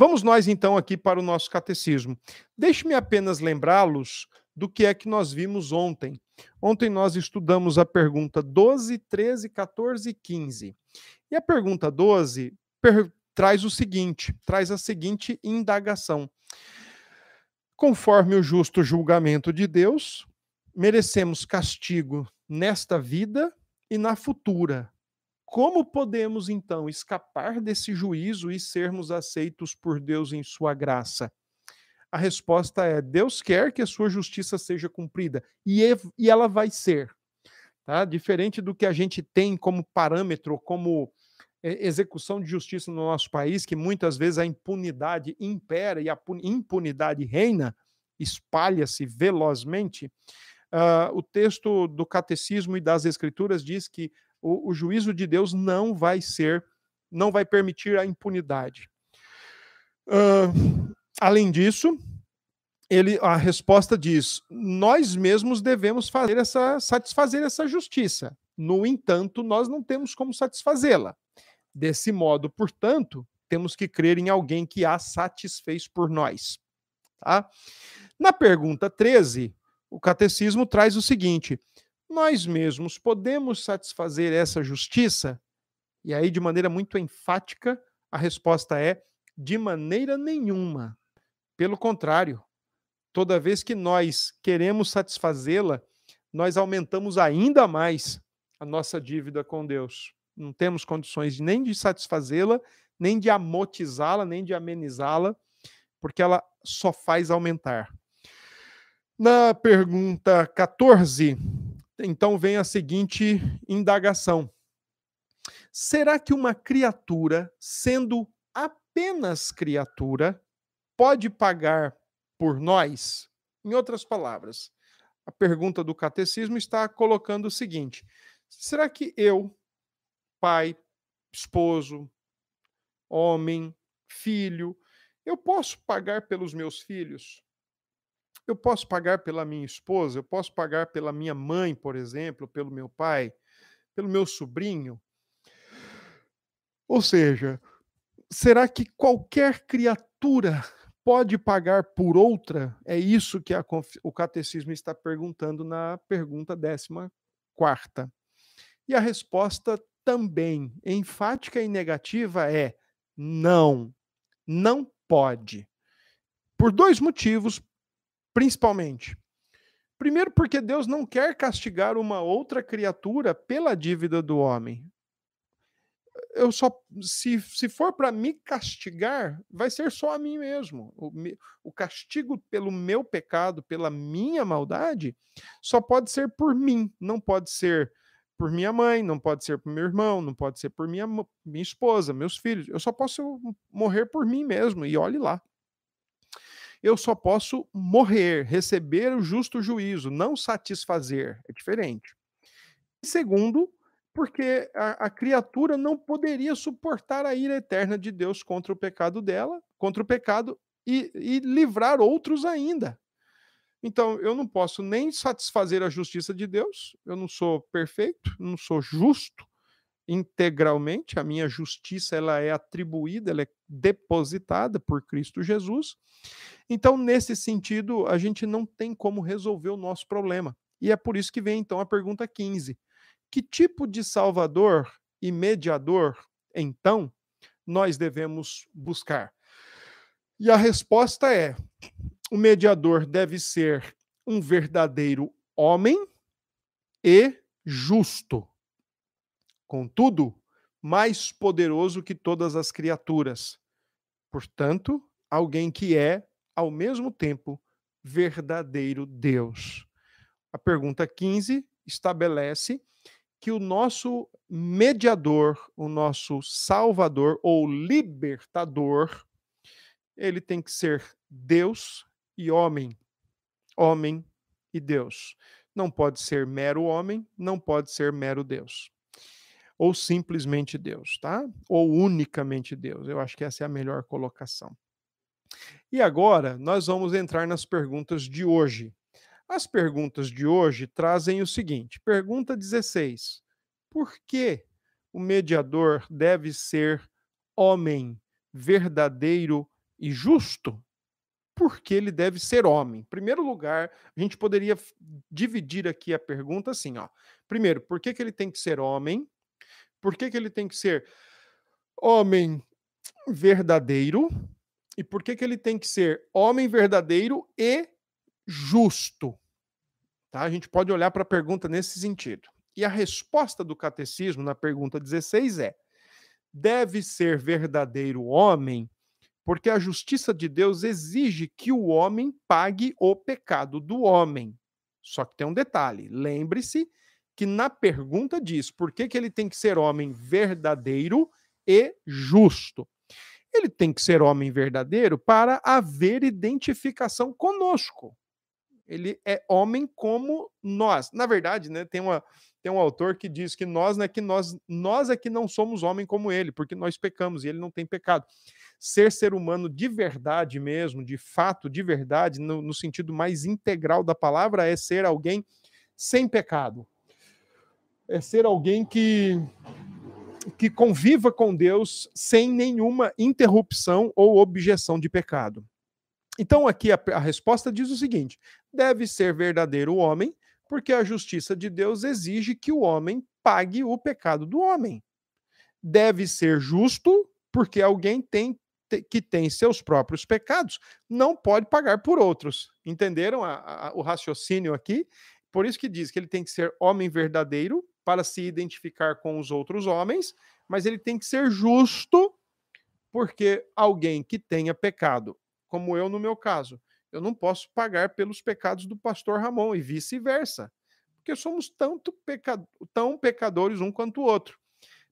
Vamos nós então aqui para o nosso catecismo. Deixe-me apenas lembrá-los do que é que nós vimos ontem. Ontem nós estudamos a pergunta 12, 13, 14 e 15. E a pergunta 12 per traz o seguinte, traz a seguinte indagação. Conforme o justo julgamento de Deus, merecemos castigo nesta vida e na futura. Como podemos então escapar desse juízo e sermos aceitos por Deus em sua graça? A resposta é: Deus quer que a sua justiça seja cumprida e, e ela vai ser. Tá? Diferente do que a gente tem como parâmetro, como execução de justiça no nosso país, que muitas vezes a impunidade impera e a impunidade reina, espalha-se velozmente. Uh, o texto do catecismo e das escrituras diz que o, o, juízo de Deus não vai ser, não vai permitir a impunidade. Uh, além disso, ele, a resposta diz: nós mesmos devemos fazer essa, satisfazer essa justiça. No entanto, nós não temos como satisfazê-la. Desse modo, portanto, temos que crer em alguém que a satisfez por nós. Tá? Na pergunta 13, o catecismo traz o seguinte: nós mesmos podemos satisfazer essa justiça? E aí, de maneira muito enfática, a resposta é: de maneira nenhuma. Pelo contrário, toda vez que nós queremos satisfazê-la, nós aumentamos ainda mais a nossa dívida com Deus. Não temos condições nem de satisfazê-la, nem de amortizá-la, nem de amenizá-la, porque ela só faz aumentar. Na pergunta 14, então vem a seguinte indagação: Será que uma criatura, sendo apenas criatura, pode pagar por nós? Em outras palavras, a pergunta do catecismo está colocando o seguinte: será que eu, pai, esposo, homem, filho, eu posso pagar pelos meus filhos? Eu posso pagar pela minha esposa, eu posso pagar pela minha mãe, por exemplo, pelo meu pai, pelo meu sobrinho. Ou seja, será que qualquer criatura pode pagar por outra? É isso que a, o catecismo está perguntando na pergunta 14. E a resposta também, enfática e negativa, é não, não pode. Por dois motivos Principalmente. Primeiro, porque Deus não quer castigar uma outra criatura pela dívida do homem. Eu só, se, se for para me castigar, vai ser só a mim mesmo. O, o castigo pelo meu pecado, pela minha maldade, só pode ser por mim, não pode ser por minha mãe, não pode ser por meu irmão, não pode ser por minha, minha esposa, meus filhos. Eu só posso morrer por mim mesmo, e olhe lá eu só posso morrer, receber o justo juízo, não satisfazer. É diferente. Segundo, porque a, a, criatura não poderia suportar a ira eterna de Deus contra o pecado dela, contra o pecado e, e livrar outros ainda. Então, eu não posso nem satisfazer a justiça de Deus, eu não sou perfeito, não sou justo integralmente, a minha justiça ela é atribuída, ela é depositada por Cristo Jesus, então, nesse sentido, a gente não tem como resolver o nosso problema. E é por isso que vem então a pergunta 15. Que tipo de salvador e mediador, então, nós devemos buscar? E a resposta é: o mediador deve ser um verdadeiro homem e justo. Contudo, mais poderoso que todas as criaturas. Portanto, alguém que é ao mesmo tempo, verdadeiro Deus. A pergunta 15 estabelece que o nosso mediador, o nosso salvador ou libertador, ele tem que ser Deus e homem. Homem e Deus. Não pode ser mero homem, não pode ser mero Deus. Ou simplesmente Deus, tá? Ou unicamente Deus. Eu acho que essa é a melhor colocação. E agora nós vamos entrar nas perguntas de hoje. As perguntas de hoje trazem o seguinte: pergunta 16. Por que o mediador deve ser homem verdadeiro e justo, porque ele deve ser homem. Em primeiro lugar, a gente poderia dividir aqui a pergunta assim, ó. Primeiro, por que, que ele tem que ser homem? Por que, que ele tem que ser homem verdadeiro? E por que, que ele tem que ser homem verdadeiro e justo? Tá? A gente pode olhar para a pergunta nesse sentido. E a resposta do catecismo na pergunta 16 é: deve ser verdadeiro homem porque a justiça de Deus exige que o homem pague o pecado do homem. Só que tem um detalhe: lembre-se que na pergunta diz por que, que ele tem que ser homem verdadeiro e justo. Ele tem que ser homem verdadeiro para haver identificação conosco. Ele é homem como nós. Na verdade, né, tem, uma, tem um autor que diz que nós, né, que nós, nós é que não somos homem como ele, porque nós pecamos e ele não tem pecado ser ser humano de verdade mesmo, de fato, de verdade, no, no sentido mais integral da palavra, é ser alguém sem pecado. É ser alguém que que conviva com Deus sem nenhuma interrupção ou objeção de pecado. Então, aqui a, a, resposta diz o seguinte: deve ser verdadeiro o homem, porque a justiça de Deus exige que o homem pague o pecado do homem. Deve ser justo, porque alguém tem que tem seus próprios pecados não pode pagar por outros. Entenderam a, a, o raciocínio aqui? Por isso que diz que ele tem que ser homem verdadeiro para se identificar com os outros homens, mas ele tem que ser justo, porque alguém que tenha pecado, como eu no meu caso, eu não posso pagar pelos pecados do pastor Ramon e vice-versa, porque somos tanto peca... tão pecadores um quanto o outro.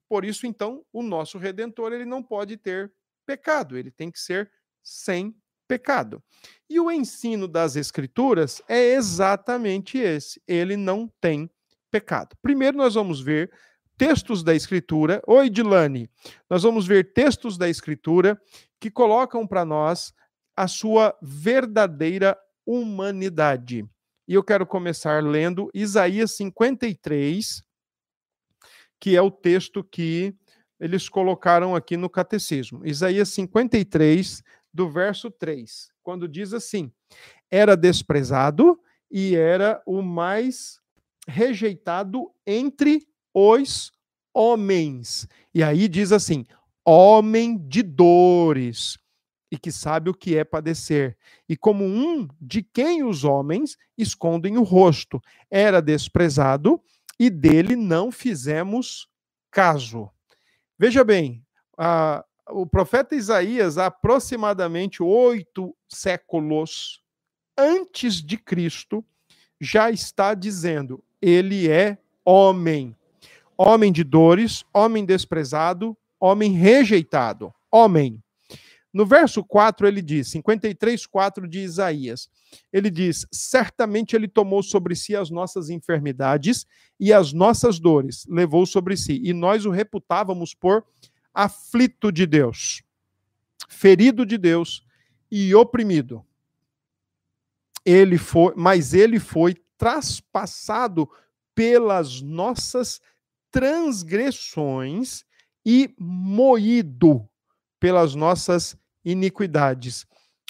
Por isso, então, o nosso redentor ele não pode ter pecado, ele tem que ser sem pecado. E o ensino das Escrituras é exatamente esse: ele não tem pecado. Primeiro, nós vamos ver textos da Escritura. Oi, Dilane. Nós vamos ver textos da Escritura que colocam para nós a sua verdadeira humanidade. E eu quero começar lendo Isaías 53, que é o texto que eles colocaram aqui no catecismo. Isaías 53, do verso 3, quando diz assim: Era desprezado e era o mais rejeitado entre os homens. E aí diz assim: homem de dores e que sabe o que é padecer, e como um de quem os homens escondem o rosto, era desprezado e dele não fizemos caso. Veja bem, a, o profeta Isaías, aproximadamente oito séculos antes de Cristo, já está dizendo: ele é homem. Homem de dores, homem desprezado, homem rejeitado. Homem. No verso 4 ele diz, 53, 4 de Isaías, ele diz: Certamente ele tomou sobre si as nossas enfermidades e as nossas dores, levou sobre si, e nós o reputávamos por aflito de Deus, ferido de Deus e oprimido. Ele foi, mas ele foi traspassado pelas nossas transgressões e moído pelas nossas iniquidades.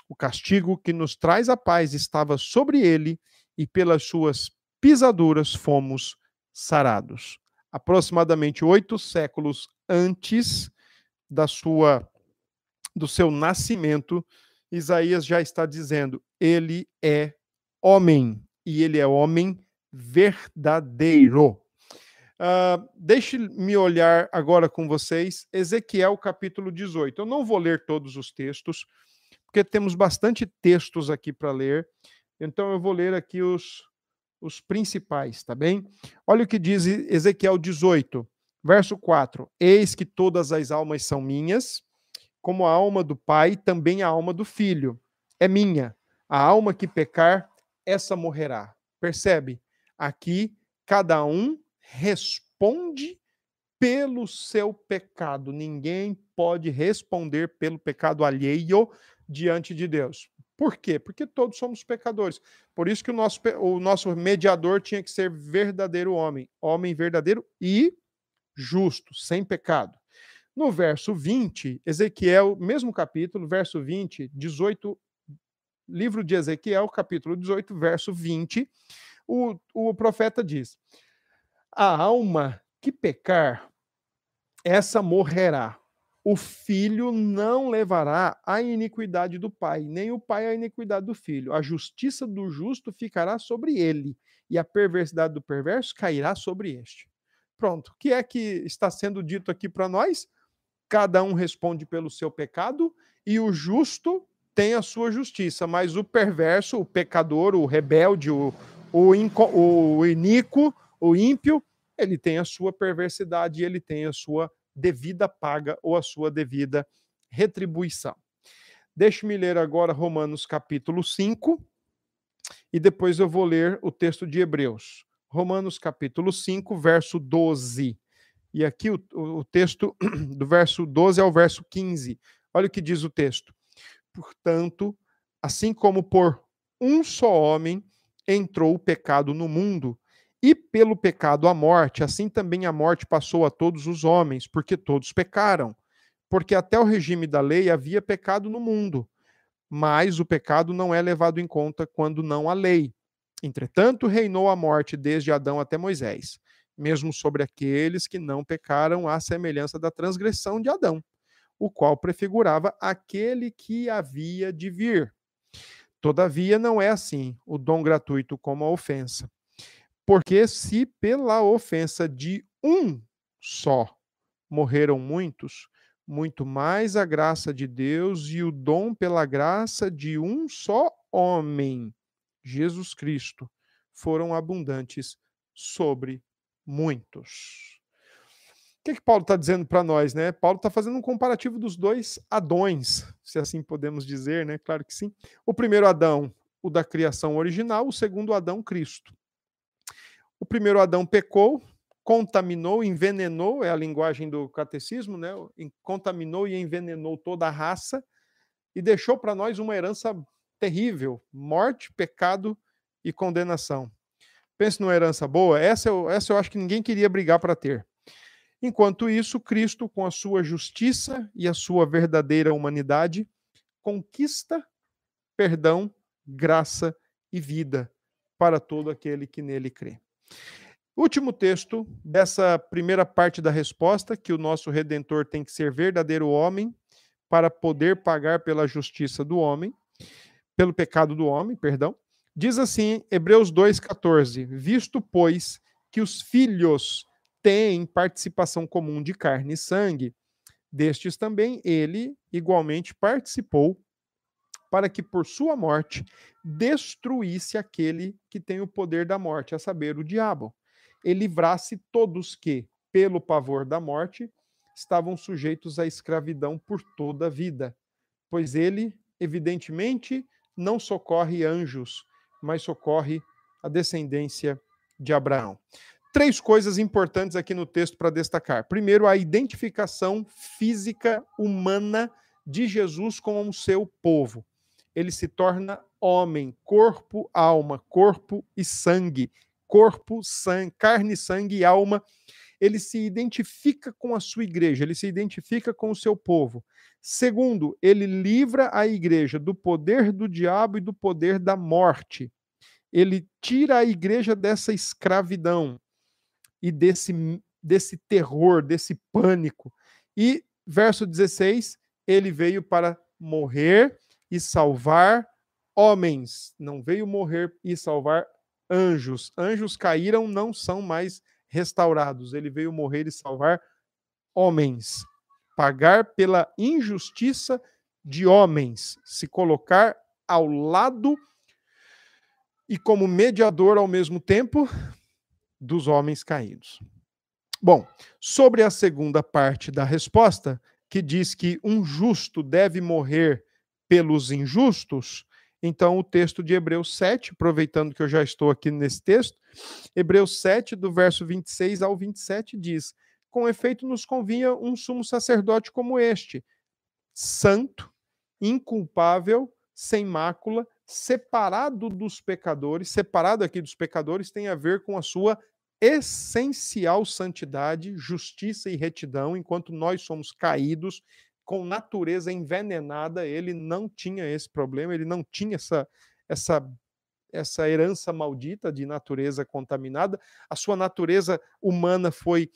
O castigo que nos traz a paz estava sobre ele, e pelas suas pisaduras fomos sarados. Aproximadamente oito séculos antes da sua do seu nascimento, Isaías já está dizendo: ele é homem e ele é homem verdadeiro. Uh, Deixe-me olhar agora com vocês Ezequiel capítulo 18. Eu não vou ler todos os textos, porque temos bastante textos aqui para ler. Então eu vou ler aqui os, os principais, tá bem? Olha o que diz Ezequiel 18, verso 4: Eis que todas as almas são minhas, como a alma do Pai, também a alma do Filho é minha. A alma que pecar, essa morrerá. Percebe? Aqui cada um responde pelo seu pecado. Ninguém pode responder pelo pecado alheio diante de Deus. Por quê? Porque todos somos pecadores. Por isso que o nosso, o nosso mediador tinha que ser verdadeiro homem, homem verdadeiro e justo, sem pecado. No verso 20, Ezequiel, mesmo capítulo, verso 20, 18, livro de Ezequiel, capítulo 18, verso 20, o, o profeta diz: A alma que pecar, essa morrerá. O filho não levará a iniquidade do pai, nem o pai a iniquidade do filho. A justiça do justo ficará sobre ele, e a perversidade do perverso cairá sobre este. Pronto. O que é que está sendo dito aqui para nós? Cada um responde pelo seu pecado e o justo tem a sua justiça, mas o perverso, o pecador, o rebelde, o, o, o iníquo, o ímpio, ele tem a sua perversidade, ele tem a sua devida paga ou a sua devida retribuição. Deixe-me ler agora Romanos capítulo 5 e depois eu vou ler o texto de Hebreus. Romanos capítulo 5, verso 12. E aqui o, o texto do verso 12 ao verso 15. Olha o que diz o texto. Portanto, assim como por um só homem entrou o pecado no mundo, e pelo pecado a morte, assim também a morte passou a todos os homens, porque todos pecaram. Porque até o regime da lei havia pecado no mundo, mas o pecado não é levado em conta quando não há lei. Entretanto, reinou a morte desde Adão até Moisés, mesmo sobre aqueles que não pecaram à semelhança da transgressão de Adão, o qual prefigurava aquele que havia de vir. Todavia, não é assim o dom gratuito como a ofensa. Porque se pela ofensa de um só morreram muitos, muito mais a graça de Deus e o dom pela graça de um só homem, Jesus Cristo, foram abundantes sobre muitos. Que, que Paulo está dizendo para nós, né? Paulo está fazendo um comparativo dos dois Adões, se assim podemos dizer, né? Claro que sim. O primeiro Adão, o da criação original, o segundo Adão, Cristo. O primeiro Adão pecou, contaminou, envenenou, é a linguagem do catecismo, né? Contaminou e envenenou toda a raça e deixou para nós uma herança terrível: morte, pecado e condenação. Pense numa herança boa, essa eu, essa eu acho que ninguém queria brigar para ter. Enquanto isso, Cristo, com a sua justiça e a sua verdadeira humanidade, conquista perdão, graça e vida para todo aquele que nele crê. Último texto dessa primeira parte da resposta, que o nosso redentor tem que ser verdadeiro homem para poder pagar pela justiça do homem, pelo pecado do homem, perdão. Diz assim, Hebreus 2:14: Visto pois que os filhos têm participação comum de carne e sangue, destes também ele igualmente participou para que por sua morte destruísse aquele que tem o poder da morte, a saber, o diabo, e livrasse todos que, pelo pavor da morte, estavam sujeitos à escravidão por toda a vida. Pois ele, evidentemente, não socorre anjos, mas socorre a descendência de Abraão. Três coisas importantes aqui no texto para destacar. Primeiro, a identificação física humana de Jesus com o seu povo. Ele se torna homem, corpo, alma, corpo e sangue, corpo, sangue, carne, sangue e alma. Ele se identifica com a sua igreja, ele se identifica com o seu povo. Segundo, ele livra a igreja do poder do diabo e do poder da morte. Ele tira a igreja dessa escravidão e desse, desse terror, desse pânico. E, verso 16, ele veio para morrer e salvar homens, não veio morrer e salvar anjos. Anjos caíram, não são mais restaurados. Ele veio morrer e salvar homens. Pagar pela injustiça de homens, se colocar ao lado e como mediador ao mesmo tempo dos homens caídos. Bom, sobre a segunda parte da resposta, que diz que um justo deve morrer pelos injustos, então, o texto de Hebreus 7, aproveitando que eu já estou aqui nesse texto, Hebreus 7, do verso 26 ao 27, diz: Com efeito, nos convinha um sumo sacerdote como este, santo, inculpável, sem mácula, separado dos pecadores. Separado aqui dos pecadores tem a ver com a sua essencial santidade, justiça e retidão, enquanto nós somos caídos, com natureza envenenada, ele não tinha esse problema, ele não tinha essa, essa, essa herança maldita de natureza contaminada. A sua natureza humana foi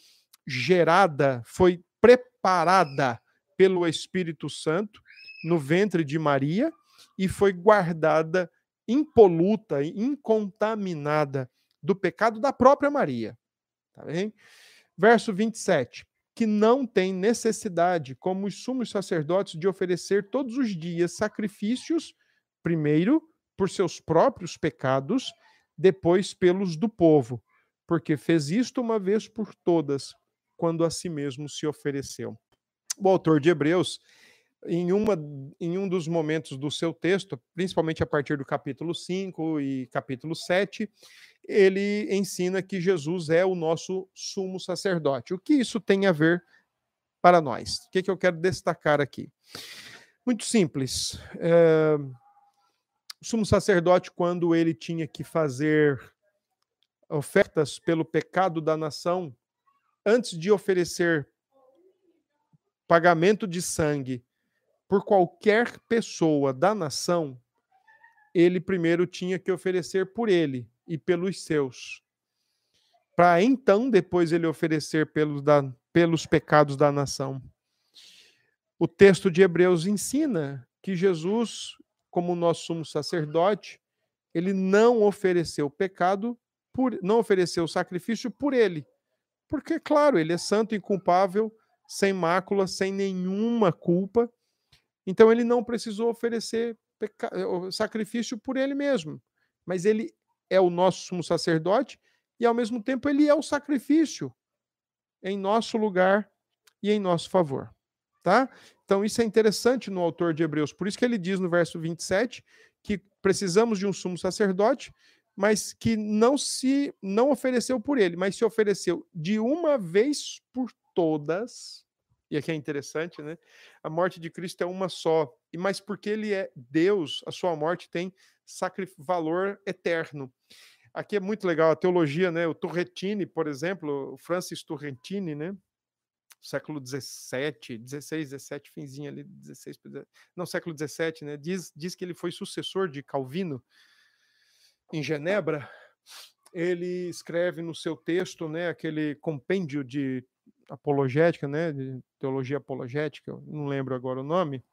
gerada, foi preparada pelo Espírito Santo no ventre de Maria e foi guardada impoluta, incontaminada do pecado da própria Maria. Tá bem? Verso 27. Que não tem necessidade, como os sumos sacerdotes, de oferecer todos os dias sacrifícios, primeiro por seus próprios pecados, depois pelos do povo, porque fez isto uma vez por todas, quando a si mesmo se ofereceu. O autor de Hebreus em, uma, em um dos momentos do seu texto, principalmente a partir do capítulo 5 e capítulo 7, ele ensina que Jesus é o nosso sumo sacerdote. O que isso tem a ver para nós? O que, que eu quero destacar aqui? Muito simples. É, o sumo sacerdote, quando ele tinha que fazer ofertas pelo pecado da nação, antes de oferecer pagamento de sangue por qualquer pessoa da nação, ele primeiro tinha que oferecer por ele e pelos seus. Para então, depois, ele oferecer pelos, da, pelos pecados da nação. O texto de Hebreus ensina que Jesus, como nosso sumo sacerdote, ele não ofereceu pecado, por, não ofereceu sacrifício por ele. Porque, claro, ele é santo, inculpável, sem mácula, sem nenhuma culpa então ele não precisou oferecer eh, sacrifício por ele mesmo, mas ele é o nosso sumo sacerdote e ao mesmo tempo ele é o sacrifício em nosso lugar e em nosso favor, tá? Então isso é interessante no autor de Hebreus, por isso que ele diz no verso 27 que precisamos de um sumo sacerdote, mas que não se não ofereceu por ele, mas se ofereceu de uma vez por todas e aqui é interessante, né? A morte de Cristo é uma só, e mas porque ele é Deus, a sua morte tem valor eterno. Aqui é muito legal a teologia, né? O Turretini, por exemplo, o Francis Turretini, né? século 17, 16, 17, finzinho ali, 16, não, século 17, né? Diz, diz que ele foi sucessor de Calvino em Genebra. Ele escreve no seu texto, né, aquele compêndio de apologética, né, de teologia apologética, não lembro agora o nome,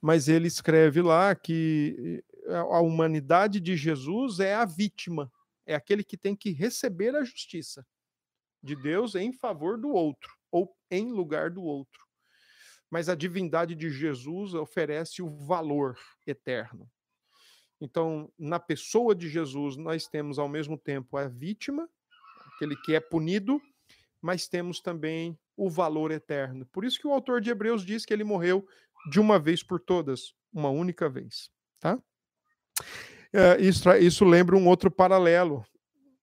mas ele escreve lá que eh, a humanidade de Jesus é a vítima, é aquele que tem que receber a justiça de Deus em favor do outro ou em lugar do outro. Mas a divindade de Jesus oferece o valor eterno. Então, na pessoa de Jesus, nós temos ao mesmo tempo a vítima, aquele que é punido, mas temos também o valor eterno. Por isso que o autor de Hebreus diz que ele morreu de uma vez por todas, uma única vez. Tá? É, isso, isso lembra um outro paralelo.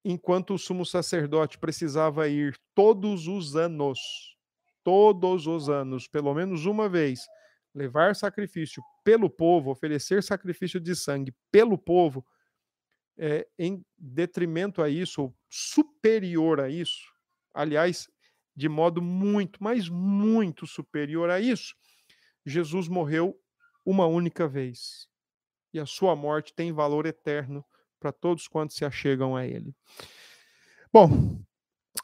Enquanto o sumo sacerdote precisava ir todos os anos, todos os anos, pelo menos uma vez, levar sacrifício pelo povo, oferecer sacrifício de sangue pelo povo, é, em detrimento a isso, superior a isso, aliás, de modo muito, mas muito superior a isso. Jesus morreu uma única vez. E a sua morte tem valor eterno para todos quantos se achegam a ele. Bom,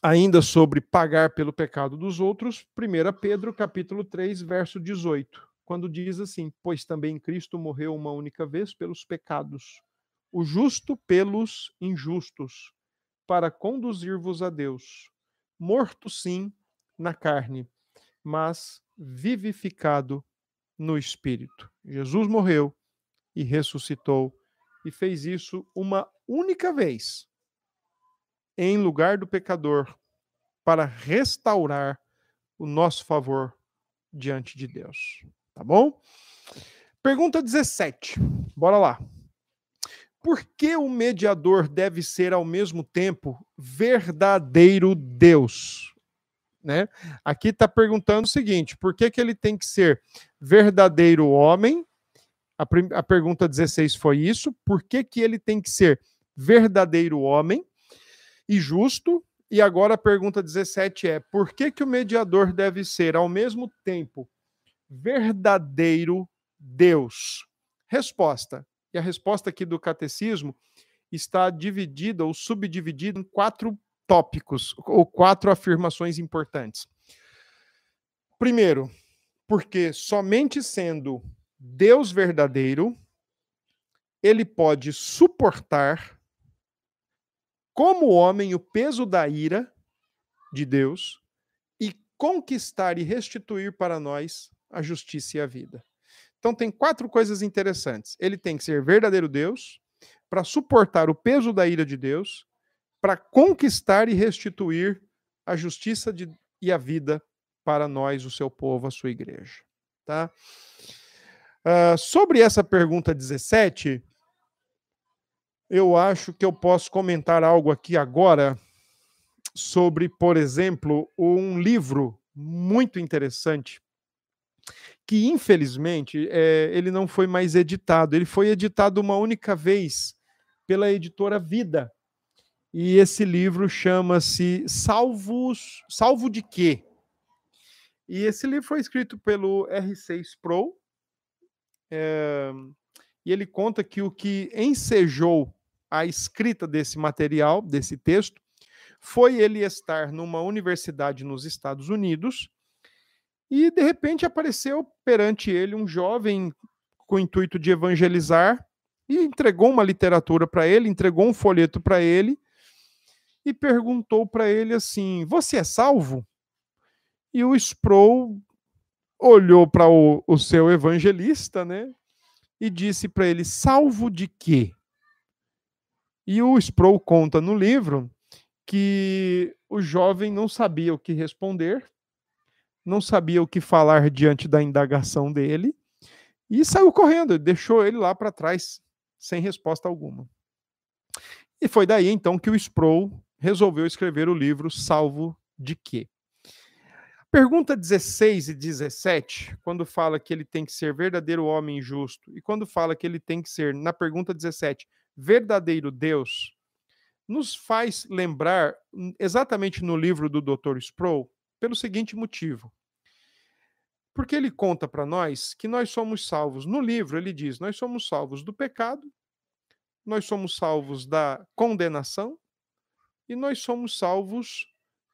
ainda sobre pagar pelo pecado dos outros, 1 Pedro, capítulo 3, verso 18, quando diz assim: "Pois também Cristo morreu uma única vez pelos pecados, o justo pelos injustos, para conduzir-vos a Deus, morto sim na carne, mas vivificado no espírito. Jesus morreu e ressuscitou e fez isso uma única vez em lugar do pecador para restaurar o nosso favor diante de Deus. Tá bom? Pergunta 17. Bora lá. Por que o mediador deve ser ao mesmo tempo verdadeiro Deus? Né? Aqui está perguntando o seguinte: por que, que ele tem que ser verdadeiro homem? A, a pergunta 16 foi isso. Por que, que ele tem que ser verdadeiro homem? e justo. E agora a pergunta 17 é: por que, que o mediador deve ser, ao mesmo tempo, verdadeiro Deus? Resposta. E a resposta aqui do catecismo está dividida ou subdividida em quatro tópicos ou quatro afirmações importantes. Primeiro, porque somente sendo Deus verdadeiro, ele pode suportar como homem o peso da ira de Deus e conquistar e restituir para nós a justiça e a vida. Então tem quatro coisas interessantes. Ele tem que ser verdadeiro Deus para suportar o peso da ira de Deus, para conquistar e restituir a justiça de, e a vida para nós, o seu povo, a sua igreja. Tá? Uh, sobre essa pergunta 17, eu acho que eu posso comentar algo aqui agora sobre, por exemplo, um livro muito interessante que infelizmente é, ele não foi mais editado. Ele foi editado uma única vez pela editora Vida. E esse livro chama-se Salvos, Salvo de quê? E esse livro foi escrito pelo R6 Pro. É, e ele conta que o que ensejou a escrita desse material, desse texto, foi ele estar numa universidade nos Estados Unidos e de repente apareceu perante ele um jovem com o intuito de evangelizar e entregou uma literatura para ele, entregou um folheto para ele e perguntou para ele assim: Você é salvo? E o Sproul olhou para o, o seu evangelista, né? E disse para ele: Salvo de quê? E o Sproul conta no livro que o jovem não sabia o que responder, não sabia o que falar diante da indagação dele e saiu correndo, deixou ele lá para trás, sem resposta alguma. E foi daí então que o Sproul resolveu escrever o livro Salvo de quê? Pergunta 16 e 17, quando fala que ele tem que ser verdadeiro homem justo, e quando fala que ele tem que ser, na pergunta 17, verdadeiro Deus, nos faz lembrar, hum, exatamente no livro do Dr. Sproul, pelo seguinte motivo. Porque ele conta para nós que nós somos salvos. No livro, ele diz: nós somos salvos do pecado, nós somos salvos da condenação e nós somos salvos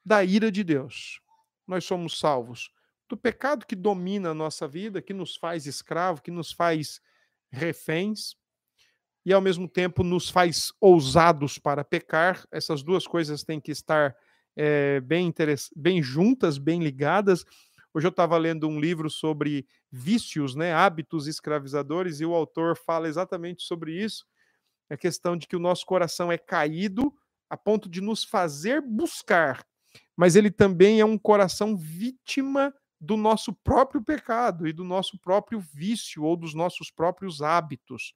da ira de Deus. Nós somos salvos do pecado que domina a nossa vida, que nos faz escravo, que nos faz reféns e ao mesmo tempo nos faz ousados para pecar. Essas duas coisas têm que estar é, bem, bem juntas, bem ligadas. Hoje eu estava lendo um livro sobre vícios, né, hábitos escravizadores, e o autor fala exatamente sobre isso. A questão de que o nosso coração é caído a ponto de nos fazer buscar, mas ele também é um coração vítima do nosso próprio pecado e do nosso próprio vício ou dos nossos próprios hábitos.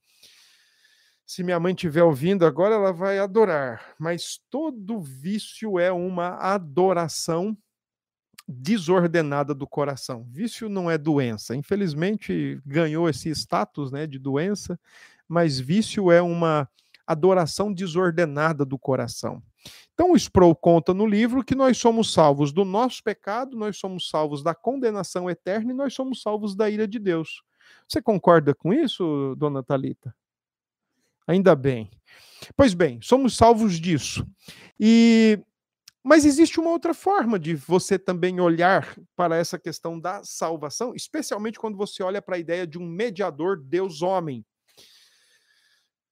Se minha mãe estiver ouvindo agora, ela vai adorar, mas todo vício é uma adoração desordenada do coração. Vício não é doença. Infelizmente ganhou esse status, né, de doença, mas vício é uma adoração desordenada do coração. Então o Sproul conta no livro que nós somos salvos do nosso pecado, nós somos salvos da condenação eterna e nós somos salvos da ira de Deus. Você concorda com isso, dona Talita? Ainda bem. Pois bem, somos salvos disso. E mas existe uma outra forma de você também olhar para essa questão da salvação, especialmente quando você olha para a ideia de um mediador Deus-homem.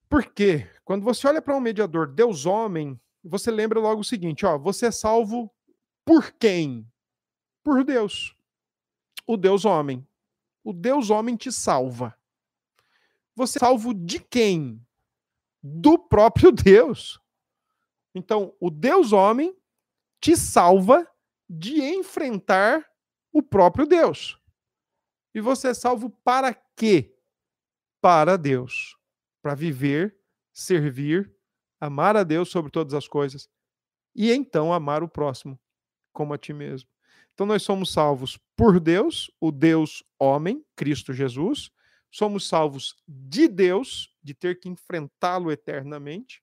Por quê? Quando você olha para um mediador Deus-homem, você lembra logo o seguinte: ó, você é salvo por quem? Por Deus. O Deus-homem. O Deus-homem te salva. Você é salvo de quem? Do próprio Deus. Então, o Deus-homem te salva de enfrentar o próprio Deus. E você é salvo para quê? Para Deus. Para viver, servir, amar a Deus sobre todas as coisas e então amar o próximo como a ti mesmo. Então nós somos salvos por Deus, o Deus homem, Cristo Jesus. Somos salvos de Deus, de ter que enfrentá-lo eternamente.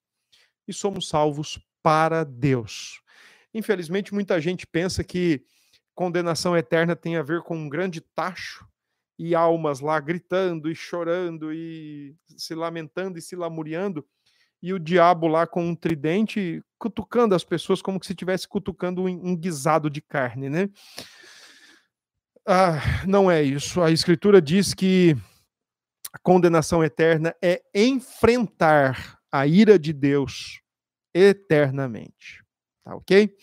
E somos salvos para Deus. Infelizmente, muita gente pensa que condenação eterna tem a ver com um grande tacho e almas lá gritando e chorando e se lamentando e se lamuriando, e o diabo lá com um tridente cutucando as pessoas como se estivesse cutucando um guisado de carne, né? Ah, não é isso. A Escritura diz que a condenação eterna é enfrentar a ira de Deus eternamente. Tá ok?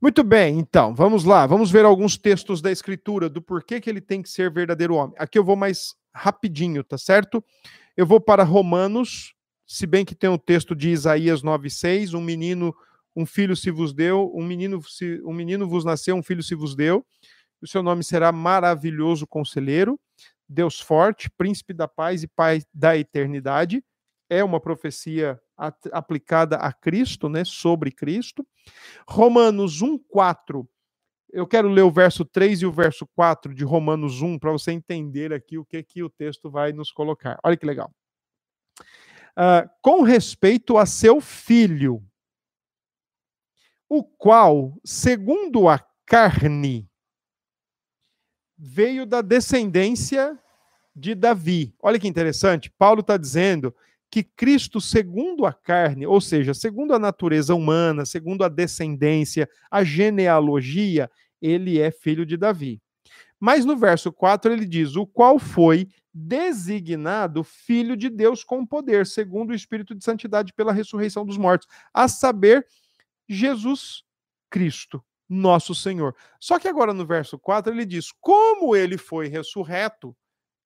Muito bem, então, vamos lá, vamos ver alguns textos da Escritura do porquê que ele tem que ser verdadeiro homem. Aqui eu vou mais rapidinho, tá certo? Eu vou para Romanos, se bem que tem o um texto de Isaías 9:6, um menino, um filho se vos deu, um menino se, um menino vos nasceu, um filho se vos deu. O seu nome será maravilhoso conselheiro, Deus forte, príncipe da paz e pai da eternidade. É uma profecia aplicada a Cristo, né, sobre Cristo. Romanos 1:4. Eu quero ler o verso 3 e o verso 4 de Romanos 1 para você entender aqui o que que o texto vai nos colocar. Olha que legal. Uh, com respeito a seu filho, o qual, segundo a carne, veio da descendência de Davi. Olha que interessante. Paulo está dizendo que Cristo, segundo a carne, ou seja, segundo a natureza humana, segundo a descendência, a genealogia, ele é filho de Davi. Mas no verso 4 ele diz: o qual foi designado filho de Deus com poder, segundo o Espírito de Santidade pela ressurreição dos mortos, a saber, Jesus Cristo, nosso Senhor. Só que agora no verso 4 ele diz: como ele foi ressurreto,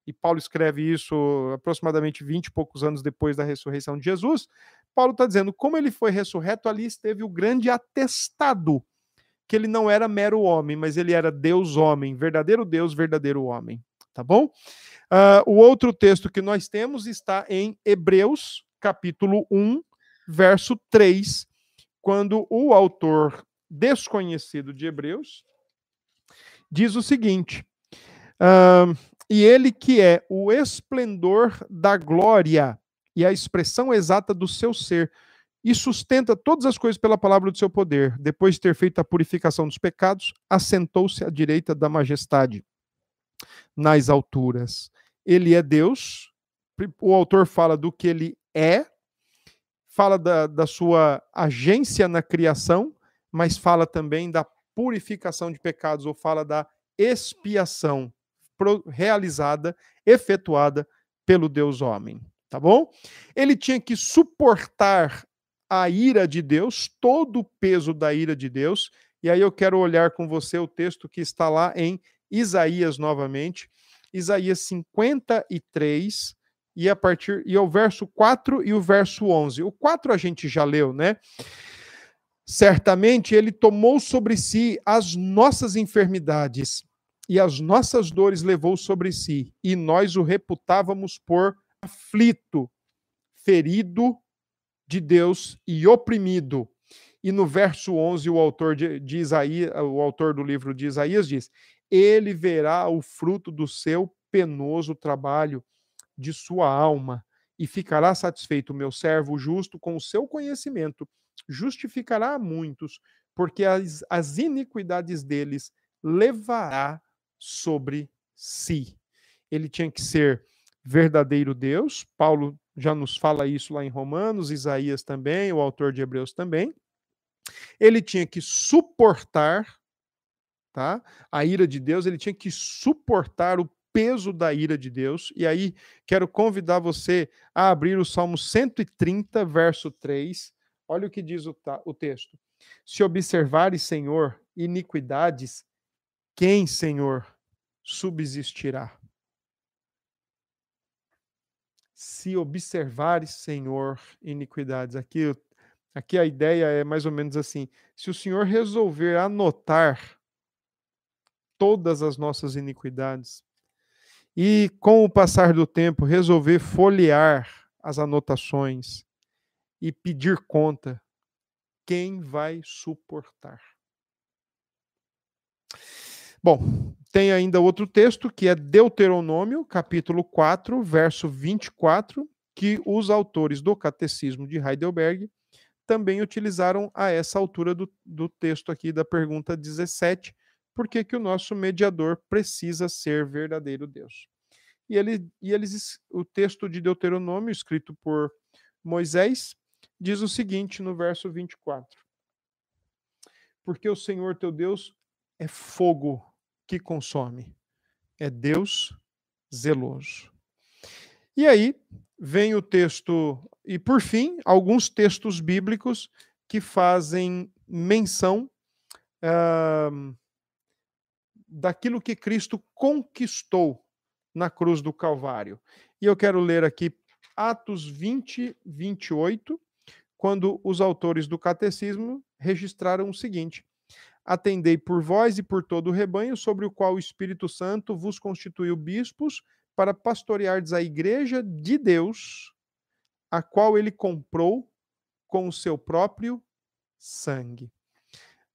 e Paulo escreve isso aproximadamente 20 e poucos anos depois da ressurreição de Jesus, Paulo está dizendo, como ele foi ressurreto, ali esteve o grande atestado que ele não era mero homem, mas ele era Deus homem, verdadeiro Deus, verdadeiro homem. Tá bom? Uh, o outro texto que nós temos está em Hebreus, capítulo 1, verso 3, quando o autor desconhecido de Hebreus diz o seguinte: uh, e ele que é o esplendor da glória e a expressão exata do seu ser, e sustenta todas as coisas pela palavra do seu poder. Depois de ter feito a purificação dos pecados, assentou-se à direita da majestade nas alturas. Ele é Deus, o autor fala do que ele é, fala da, da sua agência na criação, mas fala também da purificação de pecados, ou fala da expiação realizada, efetuada pelo Deus homem, tá bom? Ele tinha que suportar a ira de Deus, todo o peso da ira de Deus. E aí eu quero olhar com você o texto que está lá em Isaías novamente, Isaías 53 e a partir e o verso 4 e o verso 11. O 4 a gente já leu, né? Certamente ele tomou sobre si as nossas enfermidades e as nossas dores levou sobre si, e nós o reputávamos por aflito, ferido de Deus e oprimido. E no verso 11, o autor de, de Isaías, o autor do livro de Isaías diz: Ele verá o fruto do seu penoso trabalho, de sua alma, e ficará satisfeito, meu servo justo, com o seu conhecimento, justificará a muitos, porque as, as iniquidades deles levará sobre si. Ele tinha que ser verdadeiro Deus. Paulo já nos fala isso lá em Romanos, Isaías também, o autor de Hebreus também. Ele tinha que suportar tá? A ira de Deus, ele tinha que suportar o peso da ira de Deus. E aí quero convidar você a abrir o Salmo 130, verso 3. Olha o que diz o, o texto. Se observares, Senhor, iniquidades, quem, Senhor, subsistirá? Se observares, Senhor, iniquidades. Aqui, aqui a ideia é mais ou menos assim: se o Senhor resolver anotar todas as nossas iniquidades e, com o passar do tempo, resolver folhear as anotações e pedir conta, quem vai suportar? Bom, tem ainda outro texto que é Deuteronômio, capítulo 4, verso 24, que os autores do Catecismo de Heidelberg também utilizaram a essa altura do, do texto aqui da pergunta 17, por que, o nosso mediador precisa ser verdadeiro Deus. E, ele, e eles, o texto de Deuteronômio, escrito por Moisés, diz o seguinte no verso 24: Porque o Senhor teu Deus é fogo que consome, é Deus zeloso. E aí vem o texto, e por fim, alguns textos bíblicos que fazem menção uh, daquilo que Cristo conquistou na cruz do Calvário. E eu quero ler aqui Atos 20, 28, quando os autores do catecismo registraram o seguinte: Atendei por vós e por todo o rebanho, sobre o qual o Espírito Santo vos constituiu bispos, para pastoreardes a igreja de Deus, a qual ele comprou com o seu próprio sangue.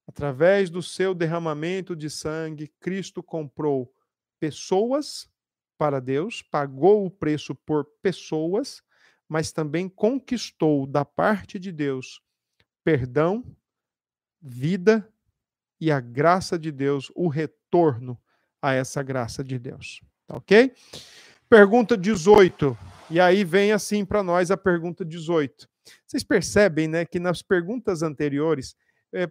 Através do seu derramamento de sangue, Cristo comprou pessoas para Deus, pagou o preço por pessoas, mas também conquistou da parte de Deus perdão, vida e a graça de Deus, o retorno a essa graça de Deus. Tá ok? Pergunta 18. E aí vem assim para nós a pergunta 18. Vocês percebem, né, que nas perguntas anteriores, é,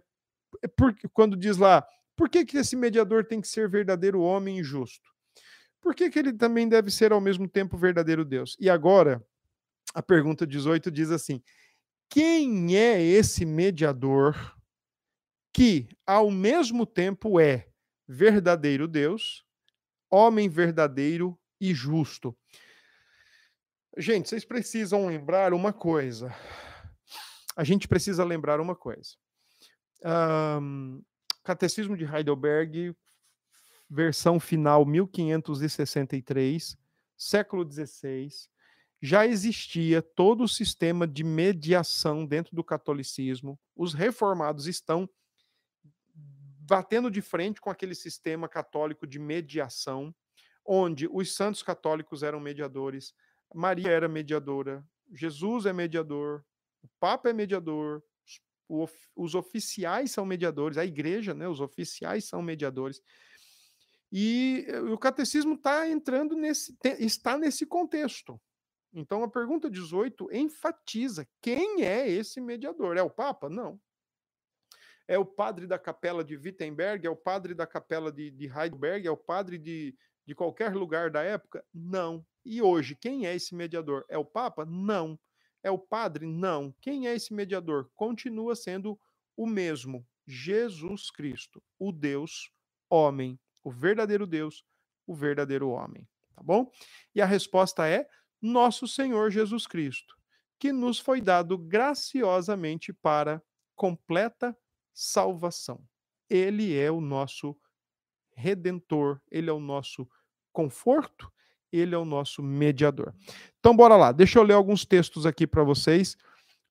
é por, quando diz lá, por que, que esse mediador tem que ser verdadeiro homem e justo? Por que, que ele também deve ser ao mesmo tempo verdadeiro Deus? E agora, a pergunta 18 diz assim: quem é esse mediador que, ao mesmo tempo, é verdadeiro Deus homem verdadeiro e justo. Gente, vocês precisam lembrar uma coisa. A gente precisa lembrar uma coisa. Um, Catecismo de Heidelberg, versão final 1563, século XVI, já existia todo o sistema de mediação dentro do catolicismo. Os reformados estão batendo de frente com aquele sistema católico de mediação, onde os santos católicos eram mediadores, Maria era mediadora, Jesus é mediador, o Papa é mediador, os oficiais são mediadores, a igreja, né, os oficiais são mediadores. E o catecismo está entrando nesse, está nesse contexto. Então a pergunta 18 enfatiza quem é esse mediador? É o Papa? Não. É o padre da capela de Wittenberg? É o padre da capela de, de Heidelberg? É o padre de, de qualquer lugar da época? Não. E hoje, quem é esse mediador? É o Papa? Não. É o padre? Não. Quem é esse mediador? Continua sendo o mesmo, Jesus Cristo, o Deus homem, o verdadeiro Deus, o verdadeiro homem. Tá bom? E a resposta é nosso Senhor Jesus Cristo, que nos foi dado graciosamente para completa salvação. Ele é o nosso redentor, ele é o nosso conforto, ele é o nosso mediador. Então, bora lá. Deixa eu ler alguns textos aqui para vocês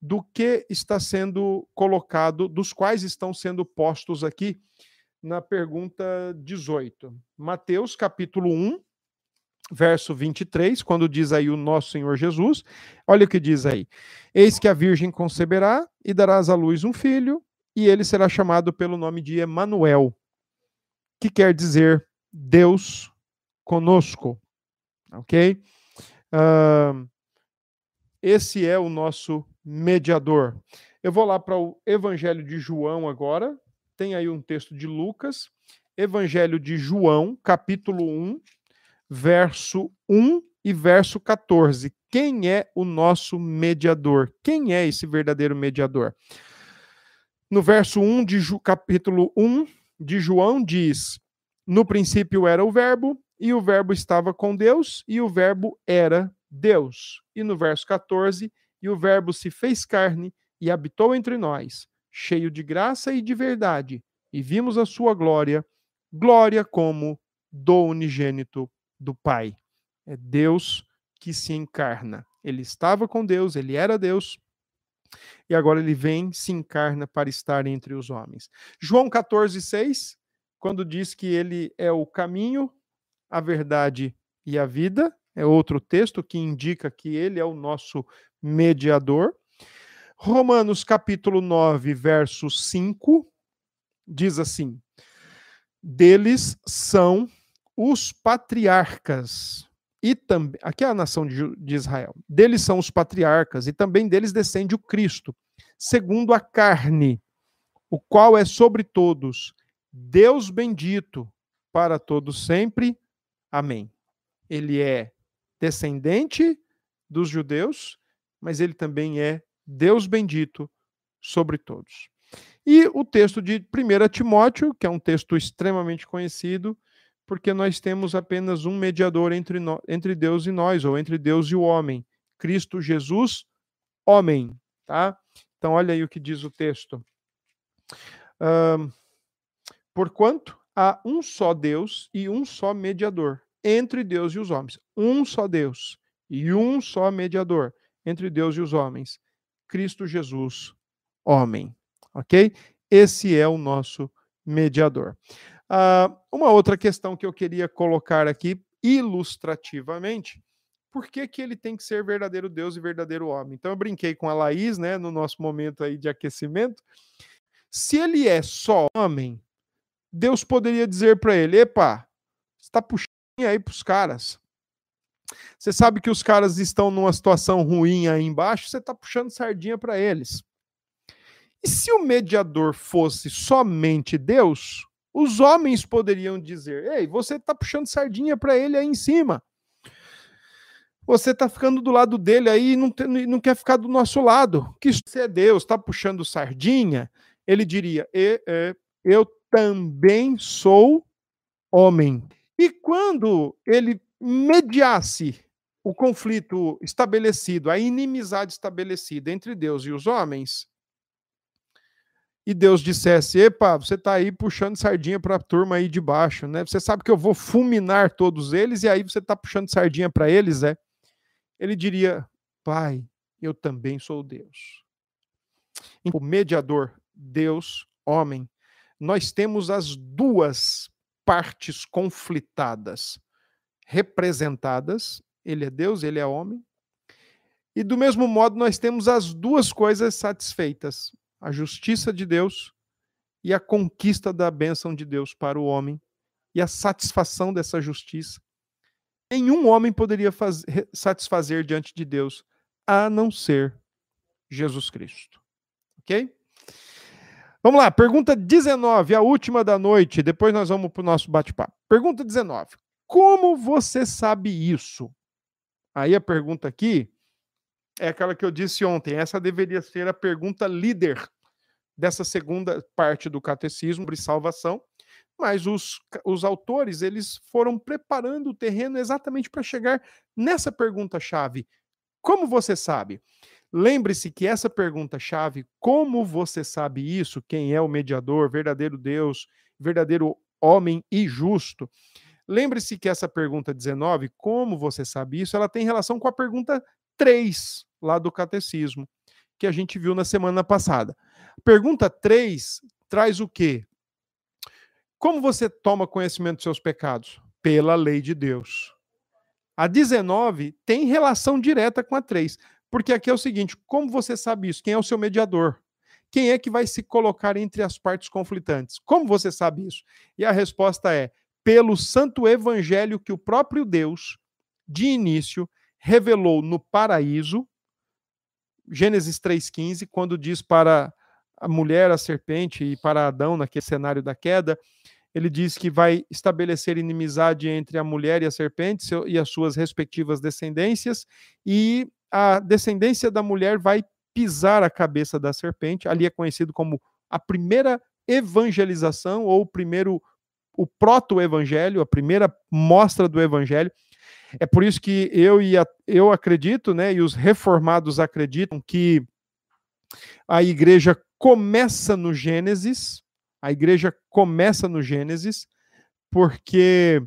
do que está sendo colocado, dos quais estão sendo postos aqui na pergunta 18. Mateus, capítulo 1, verso 23, quando diz aí o nosso Senhor Jesus, olha o que diz aí: Eis que a virgem conceberá e darás à luz um filho, e ele será chamado pelo nome de Emanuel, que quer dizer Deus conosco. Ok? Uh, esse é o nosso mediador. Eu vou lá para o Evangelho de João agora. Tem aí um texto de Lucas. Evangelho de João, capítulo 1, verso 1 e verso 14. Quem é o nosso mediador? Quem é esse verdadeiro mediador? No verso 1 de capítulo 1 de João diz: No princípio era o Verbo, e o Verbo estava com Deus, e o Verbo era Deus. E no verso 14, e o Verbo se fez carne e habitou entre nós, cheio de graça e de verdade, e vimos a sua glória, glória como do unigênito do Pai. É Deus que se encarna. Ele estava com Deus, ele era Deus, e agora ele vem, se encarna para estar entre os homens. João 14, 6, quando diz que ele é o caminho, a verdade e a vida, é outro texto que indica que ele é o nosso mediador. Romanos capítulo 9, verso 5, diz assim: Deles são os patriarcas e também aqui é a nação de, de Israel. Deles são os patriarcas e também deles descende o Cristo, segundo a carne, o qual é sobre todos, Deus bendito para todos sempre. Amém. Ele é descendente dos judeus, mas ele também é Deus bendito sobre todos. E o texto de 1 Timóteo, que é um texto extremamente conhecido, porque nós temos apenas um mediador entre, no, entre Deus e nós, ou entre Deus e o homem, Cristo Jesus, homem. Tá? Então, olha aí o que diz o texto. Porquanto há um só Deus e um só mediador entre Deus e os homens. Um só Deus e um só mediador entre Deus e os homens. Cristo Jesus, homem. Ok? Esse é o nosso mediador. Uh, uma outra questão que eu queria colocar aqui ilustrativamente, por que, que ele tem que ser verdadeiro Deus e verdadeiro homem? Então eu brinquei com a Laís, né, no nosso momento aí de aquecimento. Se ele é só homem, Deus poderia dizer para ele: Epa, está puxando aí para os caras. Você sabe que os caras estão numa situação ruim aí embaixo, você está puxando sardinha para eles. E se o mediador fosse somente Deus, os homens poderiam dizer: Ei, você está puxando sardinha para ele aí em cima. Você está ficando do lado dele aí e não, não quer ficar do nosso lado. Que se é Deus, está puxando sardinha, ele diria: e, Eu também sou homem. E quando ele mediasse o conflito estabelecido, a inimizade estabelecida entre Deus e os homens, e Deus dissesse: Epa, você está aí puxando sardinha para a turma aí de baixo, né? Você sabe que eu vou fulminar todos eles e aí você está puxando sardinha para eles, é? Ele diria: Pai, eu também sou Deus. O mediador, Deus, homem, nós temos as duas partes conflitadas representadas. Ele é Deus, ele é homem. E do mesmo modo, nós temos as duas coisas satisfeitas: a justiça de Deus e a conquista da bênção de Deus para o homem e a satisfação dessa justiça. Nenhum homem poderia fazer, satisfazer diante de Deus a não ser Jesus Cristo. Ok? Vamos lá, pergunta 19, a última da noite, depois nós vamos para o nosso bate-papo. Pergunta 19. Como você sabe isso? Aí a pergunta aqui é aquela que eu disse ontem. Essa deveria ser a pergunta líder dessa segunda parte do catecismo sobre salvação. Mas os, os autores eles foram preparando o terreno exatamente para chegar nessa pergunta-chave. Como você sabe? Lembre-se que essa pergunta-chave, como você sabe isso? Quem é o mediador, verdadeiro Deus, verdadeiro homem e justo? Lembre-se que essa pergunta 19, como você sabe isso, ela tem relação com a pergunta 3 lá do catecismo, que a gente viu na semana passada. Pergunta 3 traz o quê? Como você toma conhecimento dos seus pecados? Pela lei de Deus. A 19 tem relação direta com a 3. Porque aqui é o seguinte: como você sabe isso? Quem é o seu mediador? Quem é que vai se colocar entre as partes conflitantes? Como você sabe isso? E a resposta é: pelo santo evangelho que o próprio Deus, de início, revelou no paraíso, Gênesis 3,15, quando diz para a mulher, a serpente, e para Adão, naquele cenário da queda, ele diz que vai estabelecer inimizade entre a mulher e a serpente e as suas respectivas descendências, e a descendência da mulher vai pisar a cabeça da serpente. Ali é conhecido como a primeira evangelização ou o primeiro o proto-evangelho, a primeira mostra do evangelho. É por isso que eu e a, eu acredito, né, e os reformados acreditam que a igreja começa no Gênesis, a igreja começa no Gênesis, porque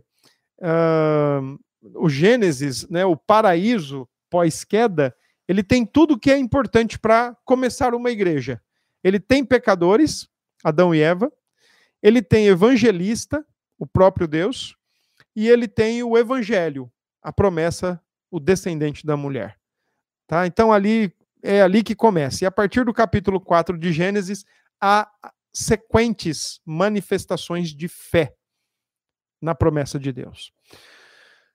uh, o Gênesis, né, o paraíso, pós-queda, ele tem tudo que é importante para começar uma igreja. Ele tem pecadores, Adão e Eva, ele tem evangelista, o próprio Deus, e ele tem o evangelho, a promessa, o descendente da mulher. Tá? Então ali é ali que começa. E a partir do capítulo 4 de Gênesis, há sequentes manifestações de fé na promessa de Deus.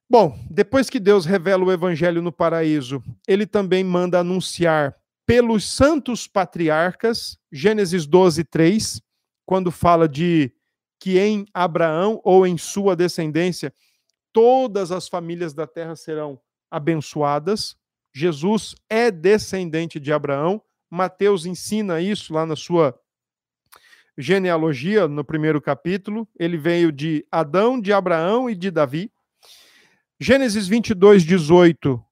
Bom, depois que Deus revela o evangelho no paraíso, ele também manda anunciar pelos santos patriarcas, Gênesis 12, 3, quando fala de que em Abraão ou em sua descendência todas as famílias da terra serão abençoadas. Jesus é descendente de Abraão. Mateus ensina isso lá na sua genealogia, no primeiro capítulo. Ele veio de Adão, de Abraão e de Davi. Gênesis 22, 18,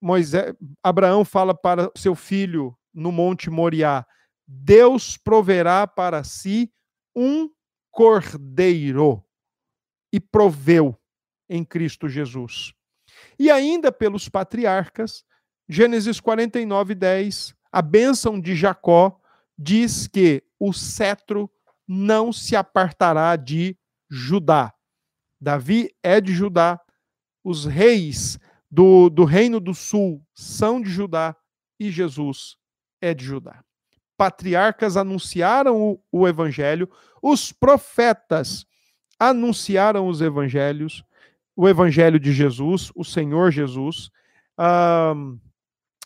Moisés, Abraão fala para seu filho no Monte Moriá: Deus proverá para si um cordeiro. E proveu em Cristo Jesus. E ainda pelos patriarcas, Gênesis 49, 10, a bênção de Jacó diz que o cetro não se apartará de Judá. Davi é de Judá, os reis do, do Reino do Sul são de Judá e Jesus é de Judá. Patriarcas anunciaram o, o evangelho, os profetas anunciaram os evangelhos, o evangelho de Jesus, o Senhor Jesus. Um,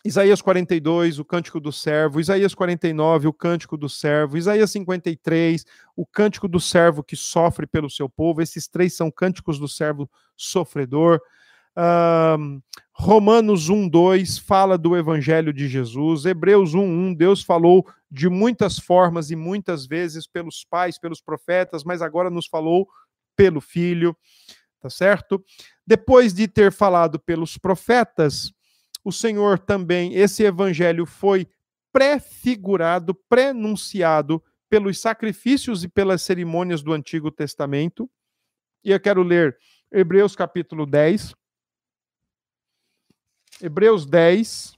Isaías 42, o cântico do servo, Isaías 49, o cântico do servo, Isaías 53, o cântico do servo que sofre pelo seu povo. Esses três são cânticos do servo sofredor. Uh, Romanos 1, 2 fala do Evangelho de Jesus. Hebreus 1, 1, Deus falou de muitas formas e muitas vezes pelos pais, pelos profetas, mas agora nos falou pelo Filho, tá certo? Depois de ter falado pelos profetas, o Senhor também, esse Evangelho foi prefigurado, prenunciado pelos sacrifícios e pelas cerimônias do Antigo Testamento. E eu quero ler Hebreus capítulo 10. Hebreus 10,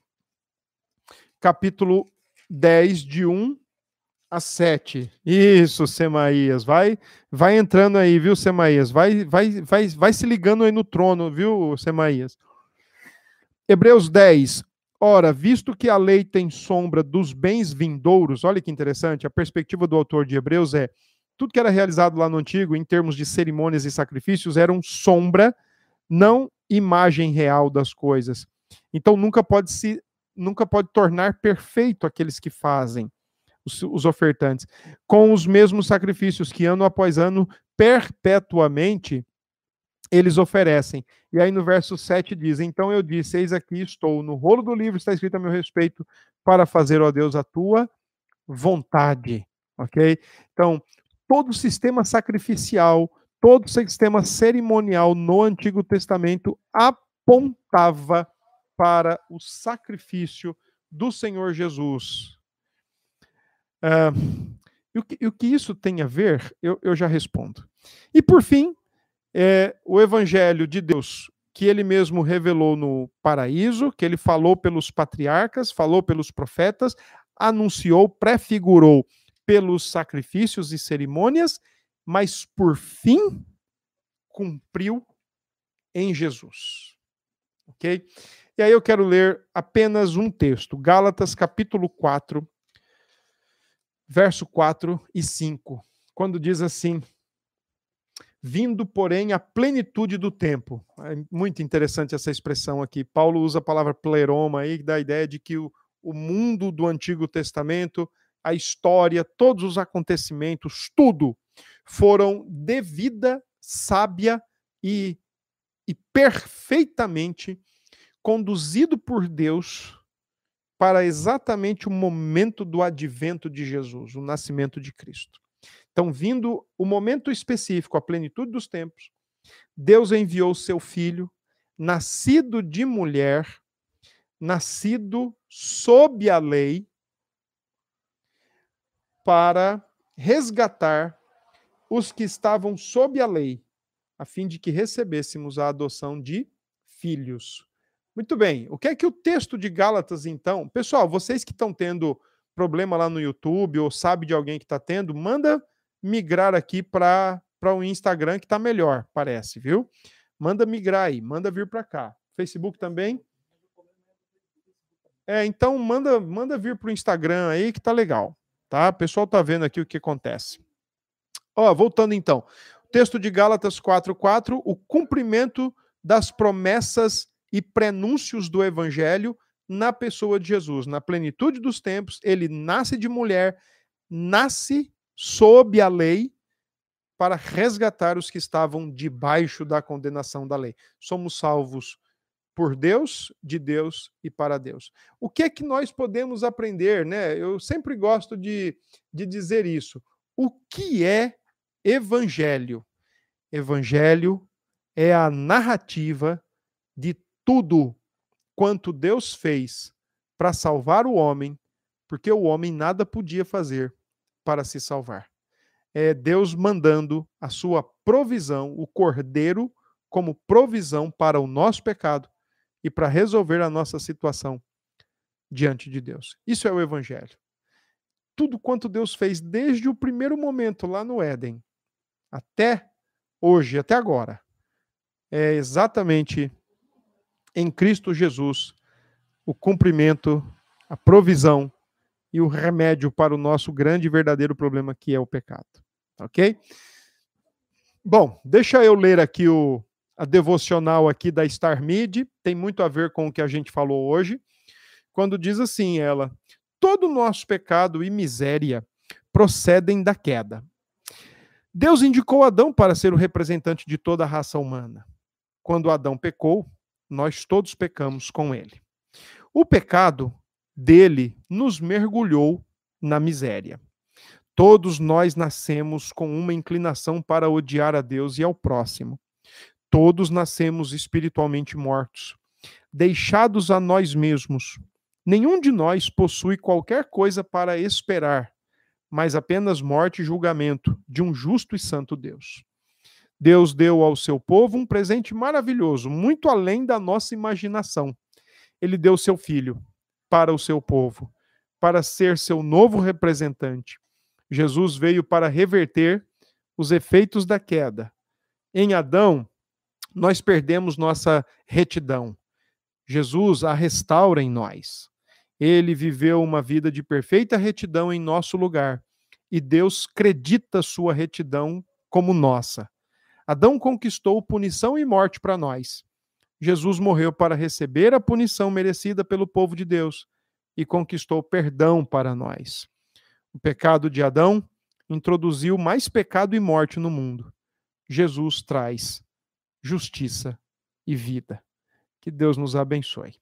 capítulo 10, de 1 a 7. Isso, Semaías. Vai vai entrando aí, viu, Semaías? Vai, vai, vai, vai se ligando aí no trono, viu, Semaías? Hebreus 10. Ora, visto que a lei tem sombra dos bens vindouros, olha que interessante, a perspectiva do autor de Hebreus é tudo que era realizado lá no antigo, em termos de cerimônias e sacrifícios, eram sombra, não imagem real das coisas. Então nunca pode se nunca pode tornar perfeito aqueles que fazem os, os ofertantes com os mesmos sacrifícios que ano após ano perpetuamente eles oferecem. E aí no verso 7 diz: Então eu disse: Eis aqui estou, no rolo do livro está escrito a meu respeito, para fazer, ó Deus, a tua vontade. Ok? Então, todo o sistema sacrificial, todo o sistema cerimonial no Antigo Testamento apontava para o sacrifício do Senhor Jesus. Uh, e, o que, e o que isso tem a ver, eu, eu já respondo. E por fim, é, o Evangelho de Deus que ele mesmo revelou no paraíso, que ele falou pelos patriarcas, falou pelos profetas, anunciou, prefigurou pelos sacrifícios e cerimônias, mas por fim cumpriu em Jesus. Ok? E aí eu quero ler apenas um texto, Gálatas capítulo 4, verso 4 e 5, quando diz assim: Vindo, porém, à plenitude do tempo. É muito interessante essa expressão aqui. Paulo usa a palavra pleroma aí, que dá a ideia de que o, o mundo do Antigo Testamento, a história, todos os acontecimentos, tudo foram devida, sábia e, e perfeitamente conduzido por Deus para exatamente o momento do advento de Jesus, o nascimento de Cristo. Então, vindo o momento específico, a plenitude dos tempos, Deus enviou seu filho, nascido de mulher, nascido sob a lei, para resgatar os que estavam sob a lei, a fim de que recebêssemos a adoção de filhos. Muito bem. O que é que o texto de Gálatas, então? Pessoal, vocês que estão tendo problema lá no YouTube ou sabe de alguém que está tendo, manda migrar aqui para o Instagram que está melhor, parece, viu? Manda migrar aí, manda vir para cá. Facebook também? É, então manda, manda vir pro Instagram aí que tá legal, tá? O pessoal tá vendo aqui o que acontece. Ó, voltando então. Texto de Gálatas 4:4, o cumprimento das promessas e prenúncios do evangelho na pessoa de Jesus, na plenitude dos tempos, ele nasce de mulher, nasce sob a lei para resgatar os que estavam debaixo da condenação da lei. Somos salvos por Deus, de Deus e para Deus. O que é que nós podemos aprender, né? Eu sempre gosto de, de dizer isso. O que é evangelho? Evangelho é a narrativa de tudo quanto Deus fez para salvar o homem, porque o homem nada podia fazer para se salvar. É Deus mandando a sua provisão, o cordeiro, como provisão para o nosso pecado e para resolver a nossa situação diante de Deus. Isso é o Evangelho. Tudo quanto Deus fez desde o primeiro momento lá no Éden até hoje, até agora, é exatamente em Cristo Jesus o cumprimento, a provisão e o remédio para o nosso grande e verdadeiro problema que é o pecado. Ok? Bom, deixa eu ler aqui o, a devocional aqui da Star Mid, tem muito a ver com o que a gente falou hoje, quando diz assim ela: todo o nosso pecado e miséria procedem da queda. Deus indicou Adão para ser o representante de toda a raça humana. Quando Adão pecou, nós todos pecamos com ele. O pecado dele nos mergulhou na miséria. Todos nós nascemos com uma inclinação para odiar a Deus e ao próximo. Todos nascemos espiritualmente mortos, deixados a nós mesmos. Nenhum de nós possui qualquer coisa para esperar, mas apenas morte e julgamento de um justo e santo Deus. Deus deu ao seu povo um presente maravilhoso, muito além da nossa imaginação. Ele deu seu filho para o seu povo, para ser seu novo representante. Jesus veio para reverter os efeitos da queda. Em Adão, nós perdemos nossa retidão. Jesus a restaura em nós. Ele viveu uma vida de perfeita retidão em nosso lugar e Deus credita sua retidão como nossa. Adão conquistou punição e morte para nós. Jesus morreu para receber a punição merecida pelo povo de Deus e conquistou perdão para nós. O pecado de Adão introduziu mais pecado e morte no mundo. Jesus traz justiça e vida. Que Deus nos abençoe.